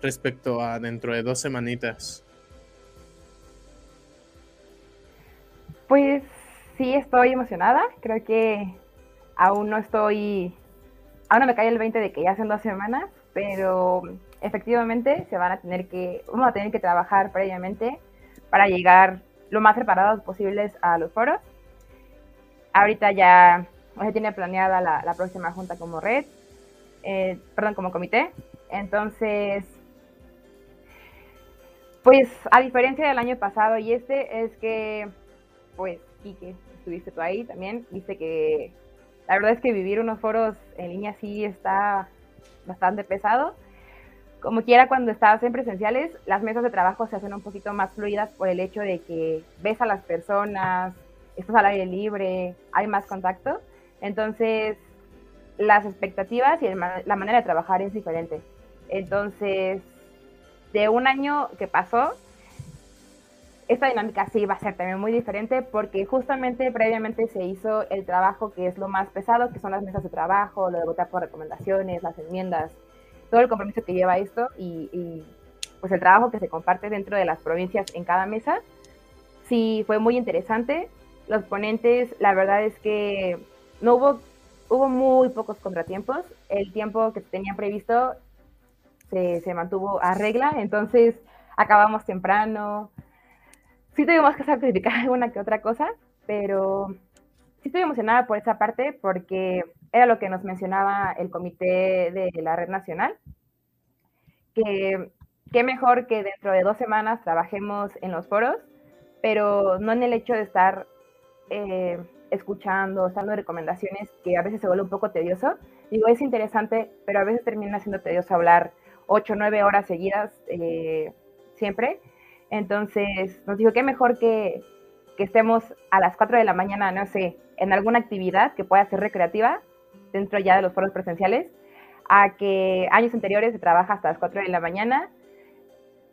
respecto a dentro de dos semanitas? Pues sí, estoy emocionada. Creo que aún no estoy, aún no me cae el 20 de que ya hacen dos semanas, pero efectivamente se van a tener que, vamos a tener que trabajar previamente para llegar lo más preparados posibles a los foros. Ahorita ya se tiene planeada la, próxima junta como red, eh, perdón, como comité. Entonces, pues a diferencia del año pasado y este, es que pues que estuviste tú ahí también, viste que la verdad es que vivir unos foros en línea sí está bastante pesado. Como quiera, cuando estás en presenciales, las mesas de trabajo se hacen un poquito más fluidas por el hecho de que ves a las personas, estás al aire libre, hay más contacto. Entonces, las expectativas y la manera de trabajar es diferente. Entonces, de un año que pasó, esta dinámica sí va a ser también muy diferente porque justamente previamente se hizo el trabajo que es lo más pesado, que son las mesas de trabajo, lo de votar por recomendaciones, las enmiendas, todo el compromiso que lleva esto y, pues el trabajo que se comparte dentro de las provincias en cada mesa. Sí, fue muy interesante. Los ponentes, la verdad es que no hubo, hubo muy pocos contratiempos. El tiempo que tenía previsto se, se mantuvo a regla, entonces acabamos temprano, sí tuvimos que sacrificar alguna que otra cosa, pero sí estoy emocionada por esa parte porque era lo que nos mencionaba el comité de la red nacional, que qué mejor que dentro de dos semanas trabajemos en los foros, pero no en el hecho de estar eh, escuchando, dando recomendaciones, que a veces se vuelve un poco tedioso. Digo, es interesante, pero a veces termina siendo tedioso hablar ocho, nueve horas seguidas eh, siempre. Entonces nos dijo que mejor que, estemos a las 4 de la mañana, no sé, en alguna actividad que pueda ser recreativa dentro ya de los foros presenciales, a que años anteriores se trabaja hasta las 4 de la mañana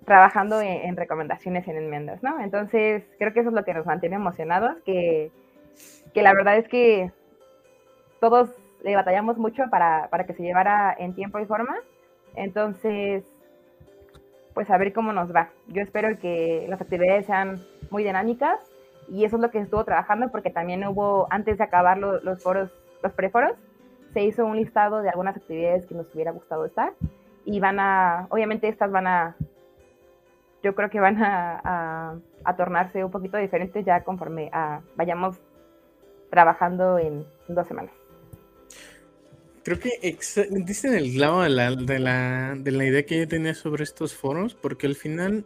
trabajando en, recomendaciones en enmiendas, ¿no? Entonces creo que eso es lo que nos mantiene emocionados, que, la verdad es que todos le batallamos mucho para, para que se llevara en tiempo y forma. Entonces, pues a ver cómo nos va. Yo espero que las actividades sean muy dinámicas y eso es lo que estuvo trabajando porque también hubo, antes de acabar los foros, los preforos, se hizo un listado de algunas actividades que nos hubiera gustado estar y van a, obviamente estas van a, yo creo que van a, a, tornarse un poquito diferentes ya conforme a, vayamos trabajando en dos semanas. Creo que dicen el clavo de la, de, la, de la idea que yo tenía sobre estos foros, porque al final,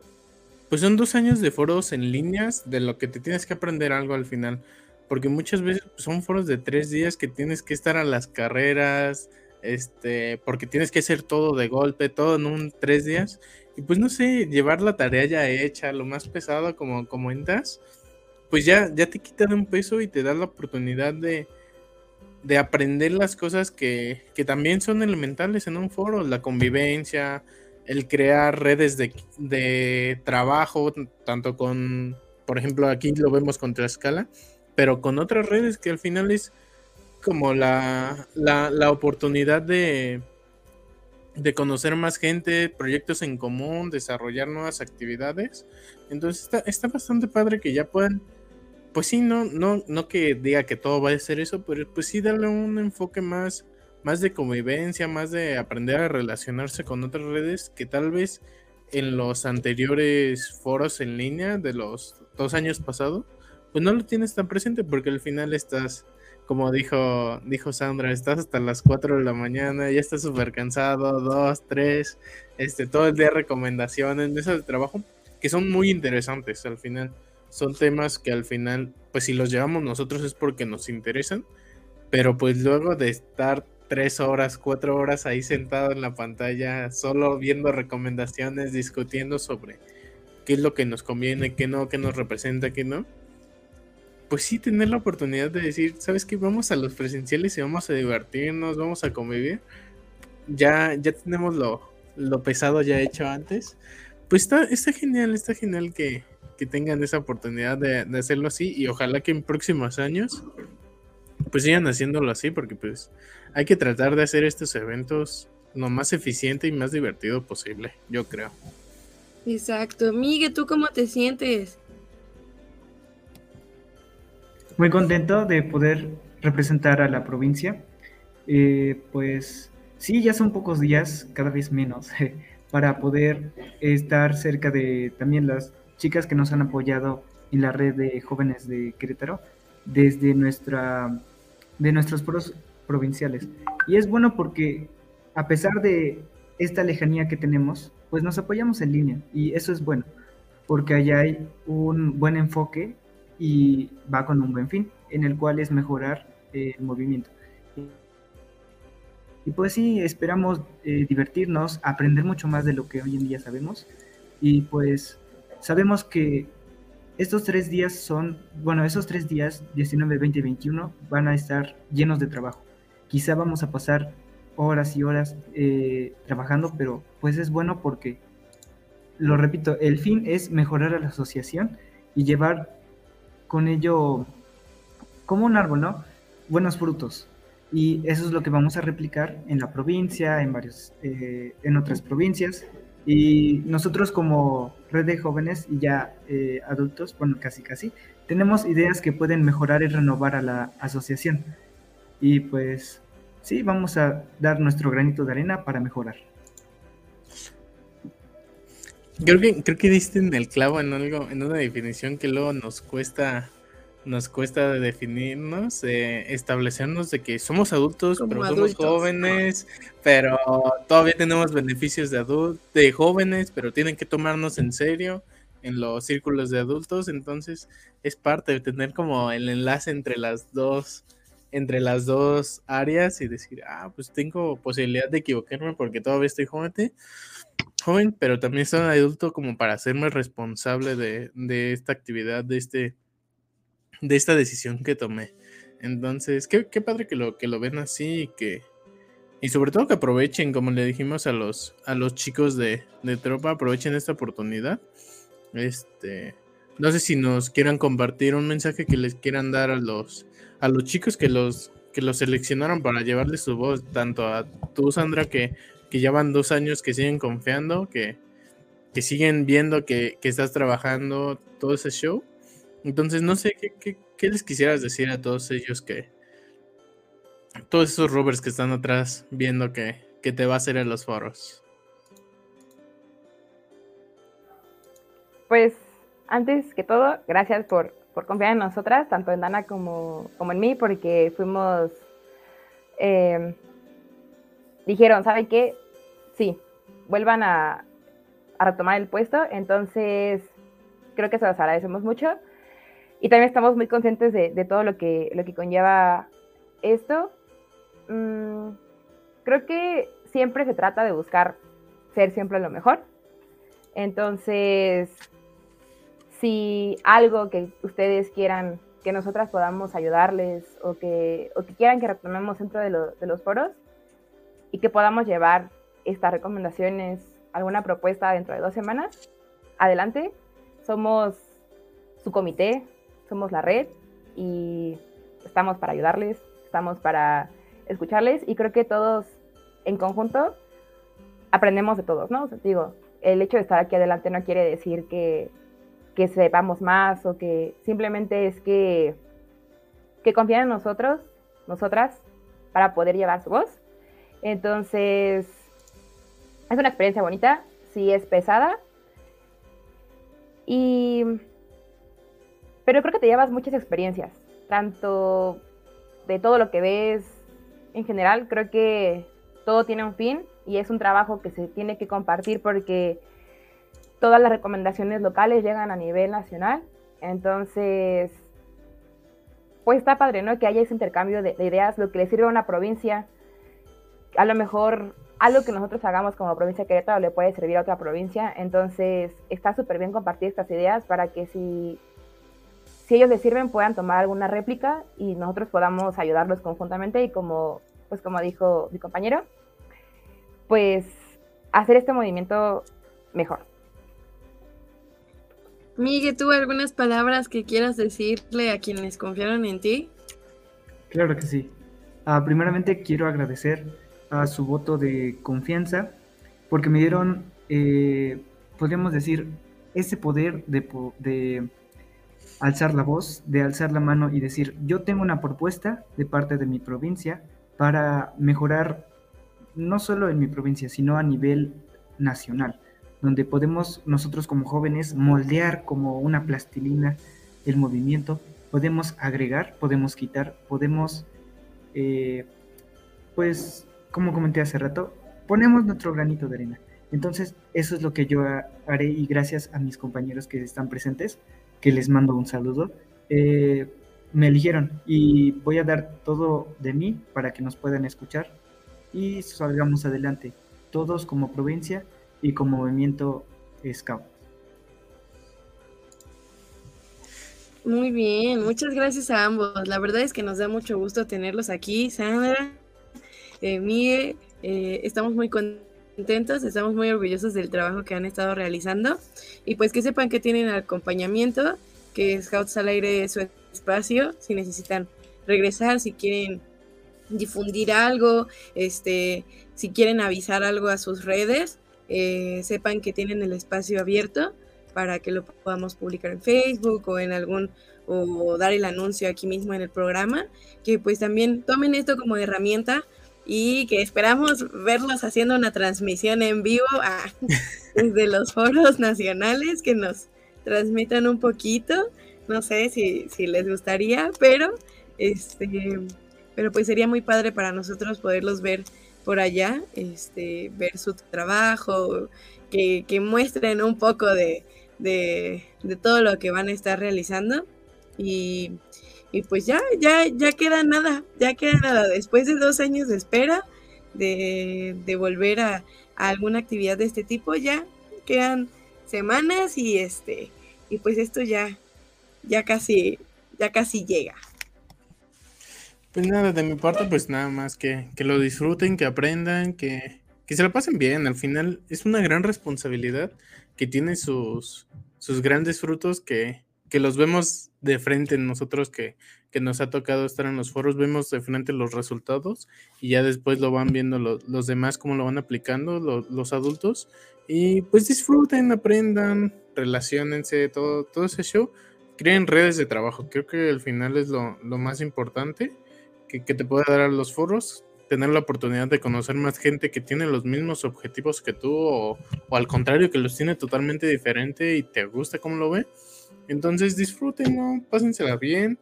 pues son dos años de foros en líneas de lo que te tienes que aprender algo al final. Porque muchas veces son foros de tres días que tienes que estar a las carreras, este, porque tienes que hacer todo de golpe, todo en un tres días. Y pues no sé, llevar la tarea ya hecha, lo más pesado como comentas, pues ya, ya te quita de un peso y te da la oportunidad de, de aprender las cosas que, también son elementales en un foro, la convivencia, el crear redes de, trabajo, tanto con, por ejemplo, aquí lo vemos con Tlaxcala, pero con otras redes que al final es como la, la, oportunidad de, de conocer más gente, proyectos en común, desarrollar nuevas actividades. Entonces está, está bastante padre que ya puedan pues sí, no, no, no que diga que todo va a ser eso, pero pues sí darle un enfoque más, más de convivencia, más de aprender a relacionarse con otras redes que tal vez en los anteriores foros en línea de los dos años pasados, pues no lo tienes tan presente porque al final estás, como dijo, dijo Sandra, estás hasta las 4 de la mañana, ya estás súper cansado, 2, 3, este, todo el día recomendaciones, mesas de trabajo, que son muy interesantes al final. Son temas que al final, pues si los llevamos nosotros es porque nos interesan, pero pues luego de estar tres horas, cuatro horas ahí sentado en la pantalla, solo viendo recomendaciones, discutiendo sobre qué es lo que nos conviene, qué no, qué nos representa, qué no. Pues sí, tener la oportunidad de decir, ¿sabes qué? Vamos a los presenciales y vamos a divertirnos, vamos a convivir. Ya, ya tenemos lo, lo pesado ya hecho antes. Pues está, está genial, está genial que, que tengan esa oportunidad de, hacerlo así y ojalá que en próximos años pues sigan haciéndolo así porque pues hay que tratar de hacer estos eventos lo más eficiente y más divertido posible, yo creo. Exacto. Miguel, ¿tú cómo te sientes? Muy contento de poder representar a la provincia. Eh, pues sí, ya son pocos días, cada vez menos, para poder estar cerca de también las chicas que nos han apoyado en la red de jóvenes de Querétaro desde nuestra de nuestros foros provinciales. Y es bueno porque a pesar de esta lejanía que tenemos, pues nos apoyamos en línea y eso es bueno, porque allá hay un buen enfoque y va con un buen fin, en el cual es mejorar el movimiento. Y pues sí, esperamos eh, divertirnos, aprender mucho más de lo que hoy en día sabemos. Y pues sabemos que estos tres días son, bueno, esos tres días, 19, 20 y 21, van a estar llenos de trabajo. Quizá vamos a pasar horas y horas eh, trabajando, pero pues es bueno porque, lo repito, el fin es mejorar a la asociación y llevar con ello, como un árbol, ¿no? Buenos frutos. Y eso es lo que vamos a replicar en la provincia, en varios, eh, en otras provincias. Y nosotros como red de jóvenes y ya eh, adultos, bueno, casi casi, tenemos ideas que pueden mejorar y renovar a la asociación. Y pues sí, vamos a dar nuestro granito de arena para mejorar. Creo que, creo que diste en el clavo en algo, en una definición que luego nos cuesta, nos cuesta definirnos, eh, establecernos de que somos adultos, pero somos jóvenes, pero todavía tenemos beneficios de adultos, de jóvenes, pero tienen que tomarnos en serio en los círculos de adultos, entonces es parte de tener como el enlace entre las dos entre las dos áreas y decir, ah, pues tengo posibilidad de equivocarme porque todavía estoy joven, joven pero también soy adulto como para hacerme responsable de, de, esta actividad, de, este, de esta decisión que tomé. Entonces, qué, qué padre que lo, que lo ven así y que... Y sobre todo que aprovechen, como le dijimos a los, a los chicos de, de tropa, aprovechen esta oportunidad. Este, no sé si nos quieran compartir un mensaje que les quieran dar a los, a los chicos que los, que los seleccionaron para llevarles su voz, tanto a tú, Sandra, que, que ya van dos años que siguen confiando, que, que siguen viendo que, que, estás trabajando todo ese show. Entonces, no sé ¿qué, qué, les quisieras decir a todos ellos que. Todos esos rovers que están atrás viendo que, que te va a hacer en los foros. Pues, antes que todo, gracias por, por confiar en nosotras, tanto en Dana como, como en mí, porque fuimos, eh, dijeron, ¿saben qué? Sí, vuelvan a, a, retomar el puesto, entonces creo que se los agradecemos mucho. Y también estamos muy conscientes de, todo lo que, lo que conlleva esto. Mm, creo que siempre se trata de buscar ser siempre lo mejor. Entonces, si algo que ustedes quieran que nosotras podamos ayudarles o que, o que quieran que retomemos dentro de, lo, de los foros y que podamos llevar estas recomendaciones, alguna propuesta dentro de dos semanas, adelante. Somos su comité, somos la red y estamos para ayudarles, estamos para escucharles y creo que todos en conjunto aprendemos de todos, ¿no? Digo, el hecho de estar aquí adelante no quiere decir que que sepamos más o que simplemente es que, que confíen en nosotros, nosotras, para poder llevar su voz. Entonces, es una experiencia bonita, sí es pesada. Y pero creo que te llevas muchas experiencias, tanto de todo lo que ves en general, creo que todo tiene un fin y es un trabajo que se tiene que compartir porque todas las recomendaciones locales llegan a nivel nacional. Entonces, pues está padre, ¿no? Que haya ese intercambio de, ideas, lo que le sirve a una provincia, a lo mejor algo que nosotros hagamos como provincia de Querétaro le puede servir a otra provincia. Entonces, está súper bien compartir estas ideas para que si, si ellos les sirven puedan tomar alguna réplica y nosotros podamos ayudarlos conjuntamente y como, pues como dijo mi compañero, pues hacer este movimiento mejor. Miguel, ¿tú algunas palabras que quieras decirle a quienes confiaron en ti? Claro que sí. Ah, primeramente quiero agradecer a su voto de confianza porque me dieron, eh, podríamos decir, ese poder de, alzar la voz, de alzar la mano y decir, yo tengo una propuesta de parte de mi provincia para mejorar no solo en mi provincia, sino a nivel nacional, donde podemos nosotros como jóvenes moldear como una plastilina el movimiento, podemos agregar, podemos quitar, podemos, eh, pues, como comenté hace rato, ponemos nuestro granito de arena. Entonces, eso es lo que yo haré y gracias a mis compañeros que están presentes, que les mando un saludo, eh, me eligieron y voy a dar todo de mí para que nos puedan escuchar y salgamos adelante, todos como provincia y como movimiento Scout. Muy bien, muchas gracias a ambos. La verdad es que nos da mucho gusto tenerlos aquí, Sandra, eh, Mie, eh, estamos muy contentos, estamos muy orgullosos del trabajo que han estado realizando. Y pues que sepan que tienen acompañamiento, que Scouts al aire es su espacio, si necesitan regresar, si quieren difundir algo, este, si quieren avisar algo a sus redes, eh, sepan que tienen el espacio abierto para que lo podamos publicar en Facebook o en algún o dar el anuncio aquí mismo en el programa, que pues también tomen esto como herramienta y que esperamos verlos haciendo una transmisión en vivo desde los foros nacionales que nos transmitan un poquito. No sé si, si les gustaría, pero este pero pues sería muy padre para nosotros poderlos ver por allá, este, ver su trabajo, que, muestren un poco de, todo lo que van a estar realizando. Y, pues ya, ya, ya queda nada, ya queda nada. Después de dos años de espera de, volver a, a, alguna actividad de este tipo, ya quedan semanas y este, y pues esto ya, ya casi, ya casi llega. Pues nada, de mi parte, pues nada más que, que lo disfruten, que aprendan, que, que se lo pasen bien. Al final es una gran responsabilidad que tiene sus, sus grandes frutos que, que los vemos de frente nosotros que, que, nos ha tocado estar en los foros, vemos de frente los resultados y ya después lo van viendo los demás cómo lo van aplicando, los adultos. Y pues disfruten, aprendan, relacionense, todo, todo ese show. Creen redes de trabajo, creo que al final es lo, lo más importante que, te puede dar a los foros, tener la oportunidad de conocer más gente que tiene los mismos objetivos que tú o, al contrario que los tiene totalmente diferente y te gusta cómo lo ve. Entonces disfruten, ¿no? Pásensela bien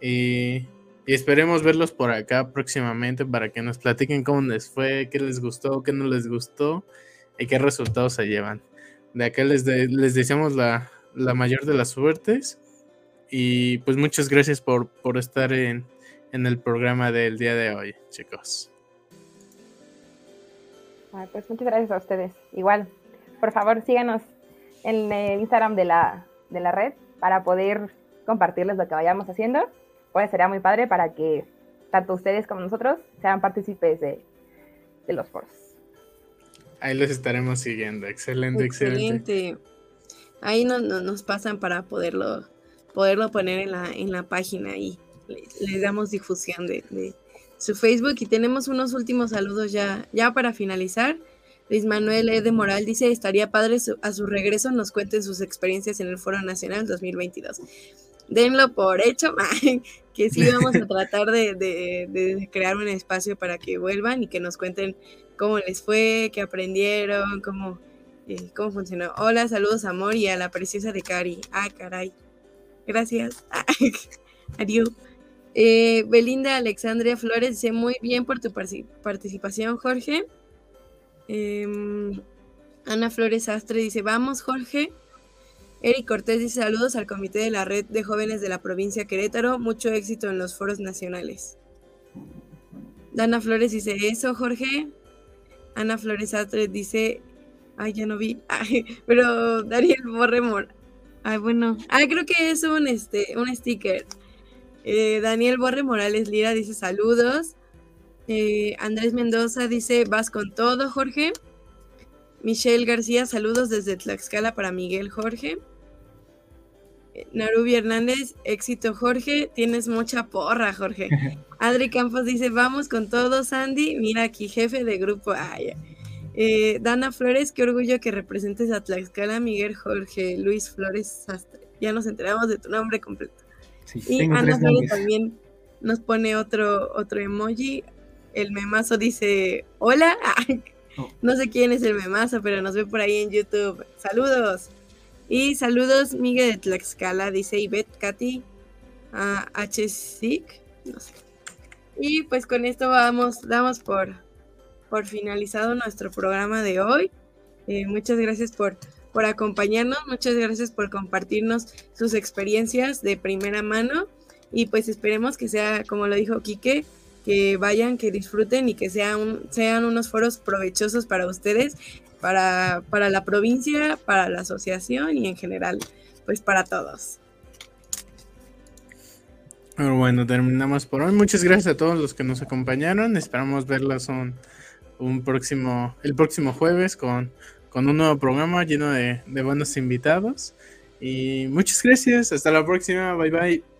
y, y, esperemos verlos por acá próximamente para que nos platiquen cómo les fue, qué les gustó, qué no les gustó y qué resultados se llevan. De acá les, les deseamos la, la mayor de las suertes y pues muchas gracias por, por estar en, en el programa del día de hoy, chicos. pues muchas gracias a ustedes. Igual, por favor, síganos en el Instagram de la, de la red para poder compartirles lo que vayamos haciendo. Pues sería muy padre para que tanto ustedes como nosotros sean partícipes de, los foros. Ahí los estaremos siguiendo. Excelente, excelente. Ahí no, nos pasan para poderlo, poderlo poner en la, en la página y le, damos difusión de, su Facebook y tenemos unos últimos saludos ya, ya para finalizar. Luis Manuel E. de Moral dice, estaría padre a su regreso nos cuenten sus experiencias en el Foro Nacional 2022. Denlo por hecho, que sí vamos a tratar de, crear un espacio para que vuelvan y que nos cuenten cómo les fue, qué aprendieron, cómo, eh, cómo funcionó. Hola, saludos amor y a la preciosa de Cari. Ah, caray. gracias. Adiós. Eh, Belinda Alexandria Flores dice muy bien por tu participación, Jorge. Em, Ana Flores Astre dice, vamos, Jorge. Eric Cortés dice saludos al comité de la red de jóvenes de la provincia Querétaro, mucho éxito en los foros nacionales. Dana Flores dice eso, Jorge. Ana Flores Astre dice, ay, ya no vi, pero Daniel Borremor. Ay, bueno, ay, creo que es un, este, un sticker. Eh, Daniel Borre Morales Lira dice saludos. Eh, Andrés Mendoza dice vas con todo, Jorge. Michelle García, saludos desde Tlaxcala para Miguel Jorge. Eh, Narubi Hernández, éxito Jorge, tienes mucha porra, Jorge. Adri Campos dice, vamos con todo, Sandy. Mira aquí, jefe de grupo. Dana Flores, qué orgullo que representes a Tlaxcala, Miguel Jorge, Luis Flores Sastre. Ya nos enteramos de tu nombre completo y Ana también nos pone otro, otro emoji. El memazo dice, hola. Oh. No sé quién es el memazo, pero nos ve por ahí en YouTube. Saludos. Y saludos, Miguel de Tlaxcala, dice Ivette Katy, a H. no sé. Y pues con esto vamos, damos por, por finalizado nuestro programa de hoy. Eh, muchas gracias por por acompañarnos, muchas gracias por compartirnos sus experiencias de primera mano y pues esperemos que sea, como lo dijo Quique, que vayan, que disfruten y que sean, sean unos foros provechosos para ustedes, para, para la provincia, para la asociación y en general, pues para todos. bueno, terminamos por hoy. Muchas gracias a todos los que nos acompañaron. Esperamos verlos un, un próximo, el próximo jueves con con un nuevo programa lleno de, buenos invitados. Y muchas gracias, hasta la próxima, bye bye.